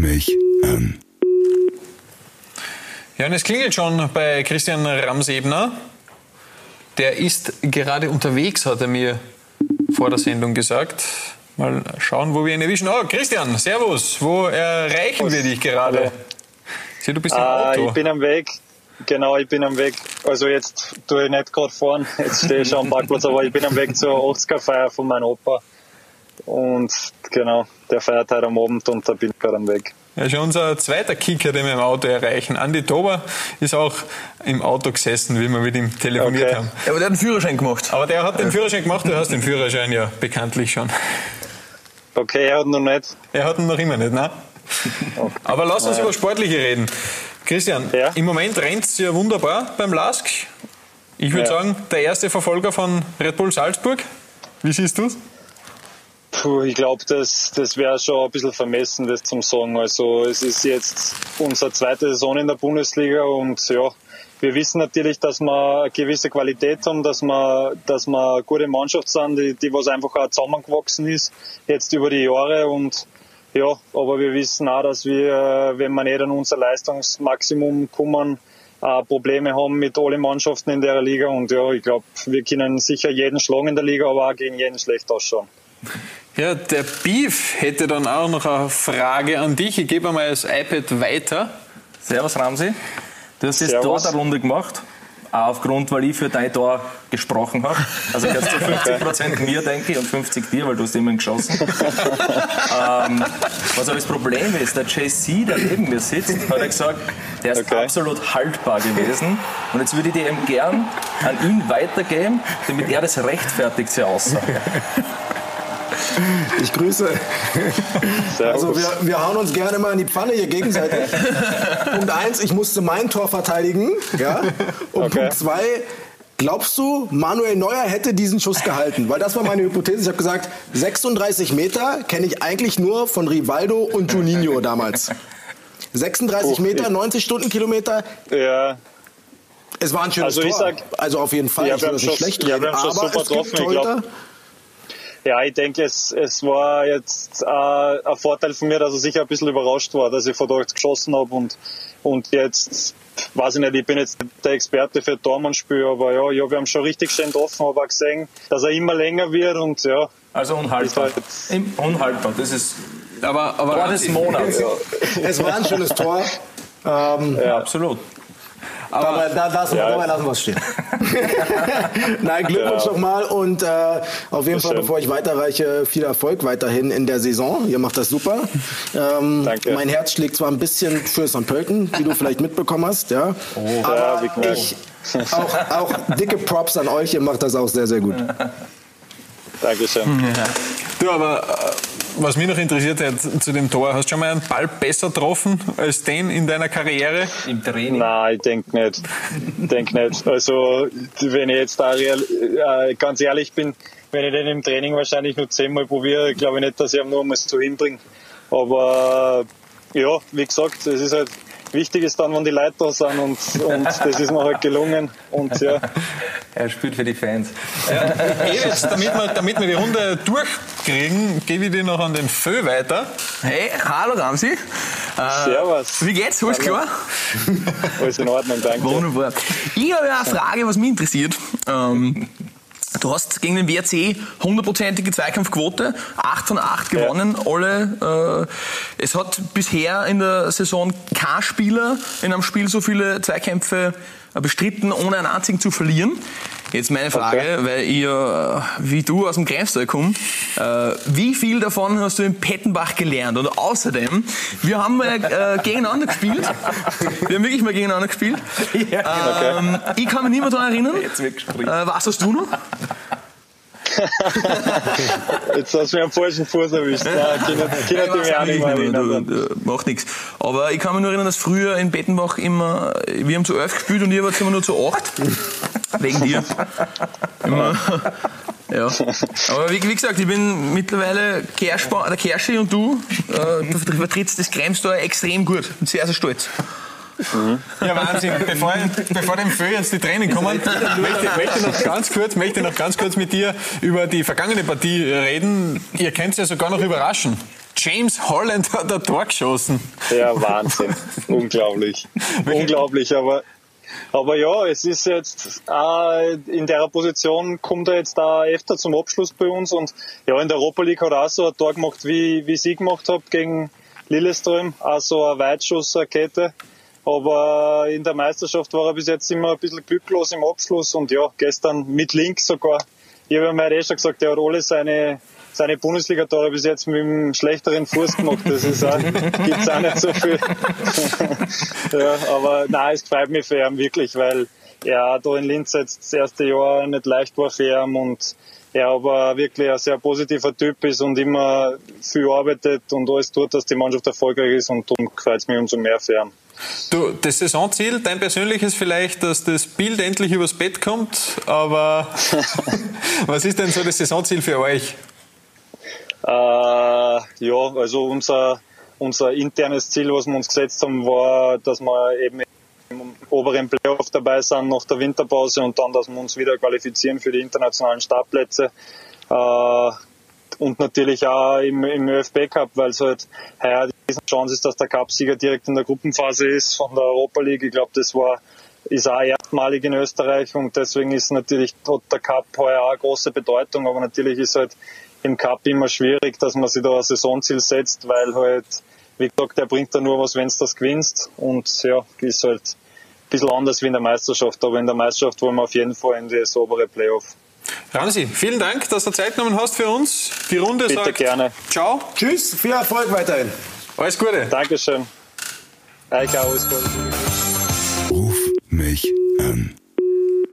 mich an. Ja, und es klingelt schon bei Christian Ramsebner. Der ist gerade unterwegs, hat er mir vor der Sendung gesagt. Mal schauen, wo wir ihn erwischen. Oh, Christian, Servus. Wo erreichen wir dich gerade? Sieh, du bist im ah, Auto. ich bin am Weg. Genau, ich bin am Weg. Also jetzt tue ich nicht gerade fahren. Jetzt stehe ich schon am Parkplatz, aber ich bin am Weg zur 80er-Feier von meinem Opa. Und genau, der feiert heute am Abend und da bin ich gerade am Weg. Ja, schon unser zweiter Kicker, den wir im Auto erreichen. Andi Tober ist auch im Auto gesessen, wie wir mit ihm telefoniert okay. haben. Ja, aber der hat einen Führerschein gemacht. Aber der hat den Führerschein gemacht, du hast den Führerschein ja bekanntlich schon. Okay, er hat noch nicht. Er hat ihn noch immer nicht, ne? Okay. Aber lass uns über Sportliche reden. Christian, ja? im Moment rennt es ja wunderbar beim LASK. Ich würde ja. sagen, der erste Verfolger von Red Bull Salzburg. Wie siehst du es? Puh, ich glaube, das, das wäre schon ein bisschen vermessen, das zum sagen. Also es ist jetzt unsere zweite Saison in der Bundesliga und ja, wir wissen natürlich, dass wir eine gewisse Qualität haben, dass wir, dass wir eine gute Mannschaft sind, die, die was einfach auch zusammengewachsen ist, jetzt über die Jahre und ja, aber wir wissen auch, dass wir, wenn wir nicht an unser Leistungsmaximum kommen, Probleme haben mit allen Mannschaften in der Liga und ja, ich glaube, wir können sicher jeden schlagen in der Liga, aber auch gegen jeden schlecht ausschauen. Ja, der Beef hätte dann auch noch eine Frage an dich. Ich gebe einmal das iPad weiter. Servus Ramsi. Du hast jetzt dort eine Runde gemacht. Auch aufgrund, weil ich für dein Tor gesprochen habe. Also jetzt zu 50 Prozent mir, denke ich, und 50 dir, weil du hast immer geschossen. ähm, was aber das Problem ist, der JC, der neben mir sitzt, hat er gesagt, der ist okay. absolut haltbar gewesen. Und jetzt würde ich dir eben gern an ihn weitergeben, damit er das rechtfertigt, sehr aussagt. Ich grüße. Also wir, wir hauen uns gerne mal in die Pfanne hier gegenseitig. Punkt eins, ich musste mein Tor verteidigen. Ja? Und okay. Punkt zwei, Glaubst du, Manuel Neuer hätte diesen Schuss gehalten? Weil das war meine Hypothese. Ich habe gesagt, 36 Meter kenne ich eigentlich nur von Rivaldo und Juninho damals. 36 Meter, 90 Stundenkilometer. Ja. Es war ein schönes also Tor. Sag, also auf jeden Fall. Ja, ich will das nicht schlecht reden. Ja, aber es gibt Torhüter, ja, ich denke, es, es war jetzt äh, ein Vorteil von mir, dass er sicher ein bisschen überrascht war, dass ich vor dort geschossen habe und, und jetzt, weiß ich nicht, ich bin jetzt der Experte für Tormannspiel, aber ja, ja, wir haben schon richtig schön getroffen, aber auch gesehen, dass er immer länger wird und ja. Also unhaltbar. Halt unhaltbar, das ist aber, aber Tor des Monats. Ja. Es war ein schönes Tor. Ähm, ja, absolut. Aber da, da, ja. dabei lassen wir es stehen. Nein, Glückwunsch ja. nochmal und äh, auf jeden Fall, bevor ich weiterreiche, viel Erfolg weiterhin in der Saison. Ihr macht das super. Ähm, Danke. Mein Herz schlägt zwar ein bisschen für St. Pölten, wie du vielleicht mitbekommen hast, ja. Oh, aber ja, ich, auch, auch dicke Props an euch, ihr macht das auch sehr, sehr gut. Dankeschön. Ja. Du, aber äh, was mich noch interessiert hat zu dem Tor, hast du schon mal einen Ball besser getroffen als den in deiner Karriere? Im Training? Nein, ich denke nicht. Ich denke nicht. Also, wenn ich jetzt da real, äh, ganz ehrlich bin, wenn ich den im Training wahrscheinlich nur zehnmal probiere, glaube ich nicht, dass ich ihn nur mal so hinbringe. Aber ja, wie gesagt, es ist halt wichtig ist dann, wenn die Leute da sind und, und das ist mir halt gelungen. Und, ja. Er spielt für die Fans. Ja, jetzt, damit, wir, damit wir die Runde durchkriegen, gebe ich dir noch an den Fö weiter. Hey, hallo Ramsi. Äh, Servus. Wie geht's? Alles klar? Alles in Ordnung, danke. Wunderbar. Ich habe eine Frage, was mich interessiert. Ähm, Du hast gegen den WRC hundertprozentige Zweikampfquote, 8 von 8 gewonnen, ja. alle. Äh, es hat bisher in der Saison kein Spieler in einem Spiel so viele Zweikämpfe bestritten, ohne einen einzigen zu verlieren. Jetzt meine Frage, okay. weil ich ja, wie du aus dem Greifstal komme, äh, wie viel davon hast du in Pettenbach gelernt? Und außerdem, wir haben mal äh, gegeneinander gespielt. Wir haben wirklich mal gegeneinander gespielt. Ja, ähm, okay. Ich kann mich nicht mehr daran erinnern. Jetzt wird äh, was hast du noch? Jetzt hast du mir am falschen Fuß erwischt. Macht nichts. Aber ich kann mich nur erinnern, dass früher in Bettenbach immer, wir haben zu elf gespielt und ihr wart immer nur zu acht. Wegen dir. Immer. Ja. Aber wie, wie, gesagt, ich bin mittlerweile Kerschba, der Kerschi und du, äh, vertrittst das Kremstor extrem gut. und sehr, sehr stolz. Mhm. Ja, Wahnsinn. Bevor, bevor dem Föh jetzt die Tränen kommen, möchte, möchte, noch ganz kurz, möchte noch ganz kurz mit dir über die vergangene Partie reden. Ihr könnt ja sogar noch überraschen. James Holland hat ein Tor geschossen. Ja, Wahnsinn. Unglaublich. Unglaublich, aber aber ja, es ist jetzt äh, in der Position kommt er jetzt da öfter zum Abschluss bei uns und ja, in der Europa League hat er auch so ein Tor gemacht, wie, wie ich gemacht habe gegen Lilleström, auch so eine Weitschussrakete. Aber in der Meisterschaft war er bis jetzt immer ein bisschen glücklos im Abschluss und ja, gestern mit links sogar. Ich habe mir eh schon gesagt, er hat alle seine seine Bundesliga-Tore bis jetzt mit einem schlechteren Fuß gemacht. Das ist auch, gibt's auch nicht so viel. ja, aber nein, es freut mich für ihn wirklich, weil er da in Linz jetzt das erste Jahr nicht leicht war für ihn und er aber wirklich ein sehr positiver Typ ist und immer viel arbeitet und alles tut, dass die Mannschaft erfolgreich ist und darum freut es mich umso mehr für ihn. Du, das Saisonziel, dein persönliches vielleicht, dass das Bild endlich übers Bett kommt, aber was ist denn so das Saisonziel für euch? Äh, ja, also unser, unser internes Ziel, was wir uns gesetzt haben, war, dass wir eben im oberen Playoff dabei sind nach der Winterpause und dann, dass wir uns wieder qualifizieren für die internationalen Startplätze. Äh, und natürlich auch im, im ÖFB Cup, weil es halt heuer die Chance ist, dass der Cup-Sieger direkt in der Gruppenphase ist von der Europa League. Ich glaube, das war ist auch erstmalig in Österreich und deswegen ist natürlich der Cup heuer auch große Bedeutung, aber natürlich ist halt im Cup immer schwierig, dass man sich da ein Saisonziel setzt, weil halt, wie gesagt, der bringt da nur was, wenn es das gewinnst. Und ja, ist halt ein bisschen anders wie in der Meisterschaft. Aber in der Meisterschaft wollen wir auf jeden Fall in das obere Playoff. Ramsi, vielen Dank, dass du Zeit genommen hast für uns. Die Runde Bitte sagt gerne. Ciao. Tschüss, viel Erfolg weiterhin. Alles Gute. Dankeschön. Euch auch alles Gute. Ruf mich an.